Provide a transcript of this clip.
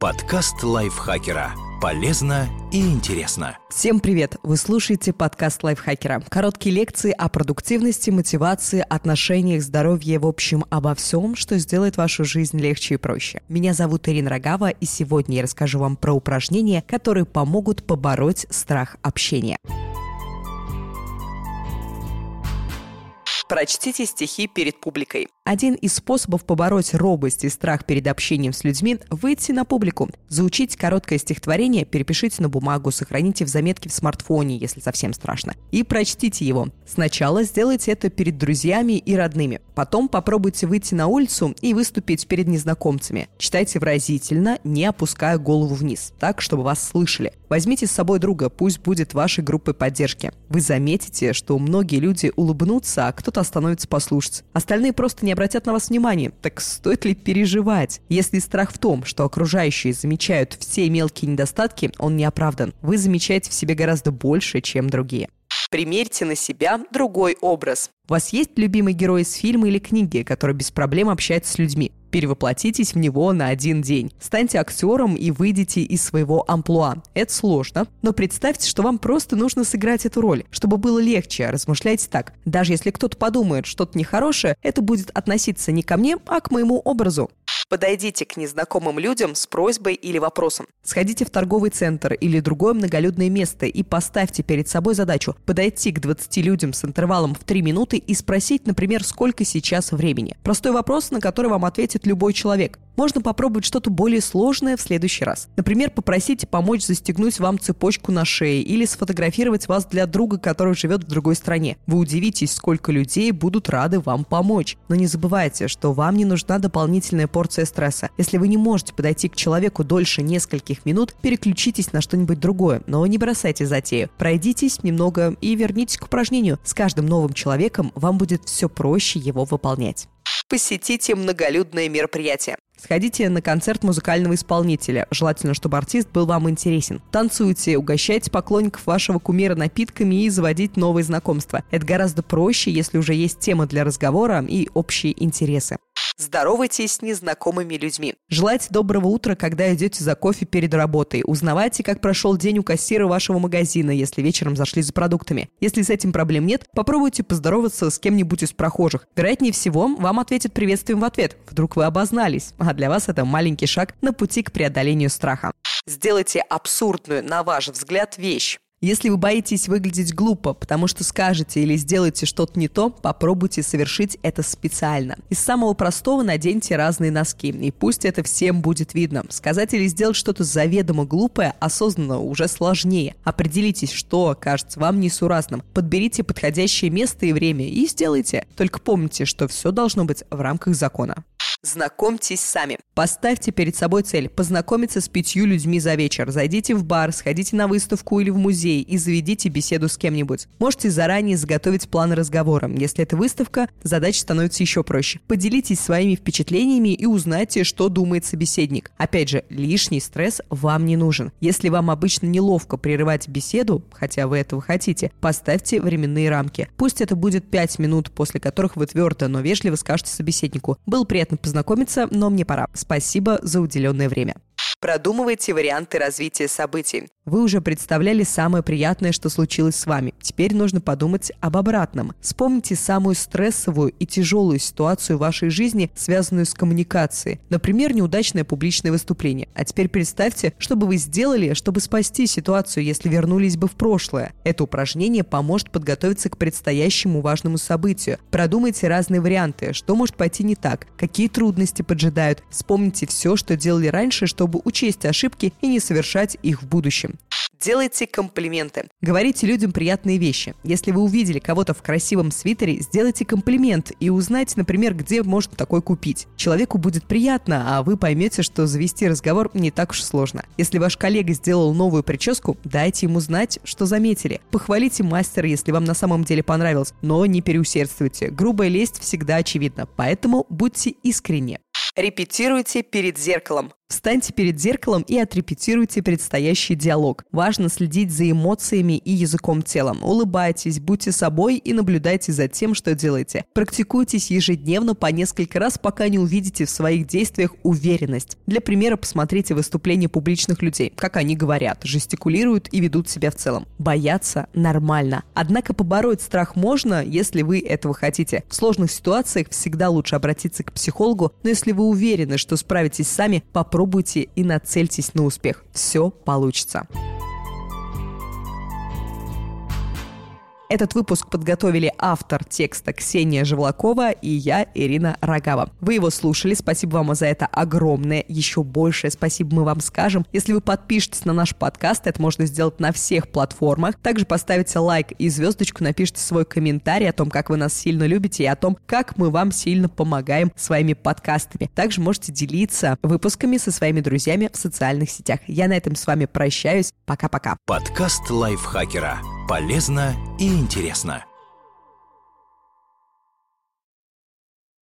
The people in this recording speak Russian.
Подкаст лайфхакера. Полезно и интересно. Всем привет! Вы слушаете подкаст лайфхакера. Короткие лекции о продуктивности, мотивации, отношениях, здоровье, в общем, обо всем, что сделает вашу жизнь легче и проще. Меня зовут Ирина Рогава, и сегодня я расскажу вам про упражнения, которые помогут побороть страх общения. Прочтите стихи перед публикой. Один из способов побороть робость и страх перед общением с людьми – выйти на публику. Заучите короткое стихотворение, перепишите на бумагу, сохраните в заметке в смартфоне, если совсем страшно, и прочтите его. Сначала сделайте это перед друзьями и родными. Потом попробуйте выйти на улицу и выступить перед незнакомцами. Читайте выразительно, не опуская голову вниз, так, чтобы вас слышали. Возьмите с собой друга, пусть будет вашей группой поддержки. Вы заметите, что многие люди улыбнутся, а кто-то остановится послушать. Остальные просто не обратят на вас внимания. Так стоит ли переживать? Если страх в том, что окружающие замечают все мелкие недостатки, он не оправдан. Вы замечаете в себе гораздо больше, чем другие. Примерьте на себя другой образ. У вас есть любимый герой из фильма или книги, который без проблем общается с людьми? Перевоплотитесь в него на один день. Станьте актером и выйдите из своего амплуа. Это сложно, но представьте, что вам просто нужно сыграть эту роль. Чтобы было легче, размышляйте так. Даже если кто-то подумает что-то нехорошее, это будет относиться не ко мне, а к моему образу. Подойдите к незнакомым людям с просьбой или вопросом. Сходите в торговый центр или другое многолюдное место и поставьте перед собой задачу подойти к 20 людям с интервалом в 3 минуты и спросить, например, сколько сейчас времени. Простой вопрос, на который вам ответит любой человек. Можно попробовать что-то более сложное в следующий раз. Например, попросите помочь застегнуть вам цепочку на шее или сфотографировать вас для друга, который живет в другой стране. Вы удивитесь, сколько людей будут рады вам помочь. Но не забывайте, что вам не нужна дополнительная порция стресса. Если вы не можете подойти к человеку дольше нескольких минут, переключитесь на что-нибудь другое, но не бросайте затею. Пройдитесь немного и вернитесь к упражнению. С каждым новым человеком вам будет все проще его выполнять посетите многолюдное мероприятие. Сходите на концерт музыкального исполнителя. Желательно, чтобы артист был вам интересен. Танцуйте, угощайте поклонников вашего кумира напитками и заводить новые знакомства. Это гораздо проще, если уже есть тема для разговора и общие интересы. Здоровайтесь с незнакомыми людьми. Желайте доброго утра, когда идете за кофе перед работой. Узнавайте, как прошел день у кассира вашего магазина, если вечером зашли за продуктами. Если с этим проблем нет, попробуйте поздороваться с кем-нибудь из прохожих. Вероятнее всего, вам ответят приветствием в ответ. Вдруг вы обознались. А для вас это маленький шаг на пути к преодолению страха. Сделайте абсурдную, на ваш взгляд, вещь. Если вы боитесь выглядеть глупо, потому что скажете или сделаете что-то не то, попробуйте совершить это специально. Из самого простого наденьте разные носки, и пусть это всем будет видно. Сказать или сделать что-то заведомо глупое осознанно уже сложнее. Определитесь, что кажется вам несуразным. Подберите подходящее место и время и сделайте. Только помните, что все должно быть в рамках закона. Знакомьтесь сами. Поставьте перед собой цель – познакомиться с пятью людьми за вечер. Зайдите в бар, сходите на выставку или в музей и заведите беседу с кем-нибудь. Можете заранее заготовить план разговора. Если это выставка, задача становится еще проще. Поделитесь своими впечатлениями и узнайте, что думает собеседник. Опять же, лишний стресс вам не нужен. Если вам обычно неловко прерывать беседу, хотя вы этого хотите, поставьте временные рамки. Пусть это будет 5 минут, после которых вы твердо, но вежливо скажете собеседнику «Было приятно познакомиться познакомиться, но мне пора. Спасибо за уделенное время. Продумывайте варианты развития событий. Вы уже представляли самое приятное, что случилось с вами. Теперь нужно подумать об обратном. Вспомните самую стрессовую и тяжелую ситуацию в вашей жизни, связанную с коммуникацией. Например, неудачное публичное выступление. А теперь представьте, что бы вы сделали, чтобы спасти ситуацию, если вернулись бы в прошлое. Это упражнение поможет подготовиться к предстоящему важному событию. Продумайте разные варианты, что может пойти не так, какие трудности поджидают. Вспомните все, что делали раньше, чтобы учесть ошибки и не совершать их в будущем. Делайте комплименты. Говорите людям приятные вещи. Если вы увидели кого-то в красивом свитере, сделайте комплимент и узнайте, например, где можно такой купить. Человеку будет приятно, а вы поймете, что завести разговор не так уж сложно. Если ваш коллега сделал новую прическу, дайте ему знать, что заметили. Похвалите мастера, если вам на самом деле понравилось, но не переусердствуйте. Грубая лесть всегда очевидна, поэтому будьте искренни. Репетируйте перед зеркалом. Встаньте перед зеркалом и отрепетируйте предстоящий диалог. Важно следить за эмоциями и языком тела. Улыбайтесь, будьте собой и наблюдайте за тем, что делаете. Практикуйтесь ежедневно по несколько раз, пока не увидите в своих действиях уверенность. Для примера посмотрите выступления публичных людей, как они говорят, жестикулируют и ведут себя в целом. Бояться нормально. Однако побороть страх можно, если вы этого хотите. В сложных ситуациях всегда лучше обратиться к психологу, но если вы уверены, что справитесь сами, попробуйте и нацельтесь на успех. Все получится. Этот выпуск подготовили автор текста Ксения Живлакова и я, Ирина Рогава. Вы его слушали, спасибо вам за это огромное. Еще большее спасибо мы вам скажем. Если вы подпишетесь на наш подкаст, это можно сделать на всех платформах. Также поставите лайк и звездочку, напишите свой комментарий о том, как вы нас сильно любите и о том, как мы вам сильно помогаем своими подкастами. Также можете делиться выпусками со своими друзьями в социальных сетях. Я на этом с вами прощаюсь. Пока-пока. Подкаст лайфхакера. Полезно и интересно.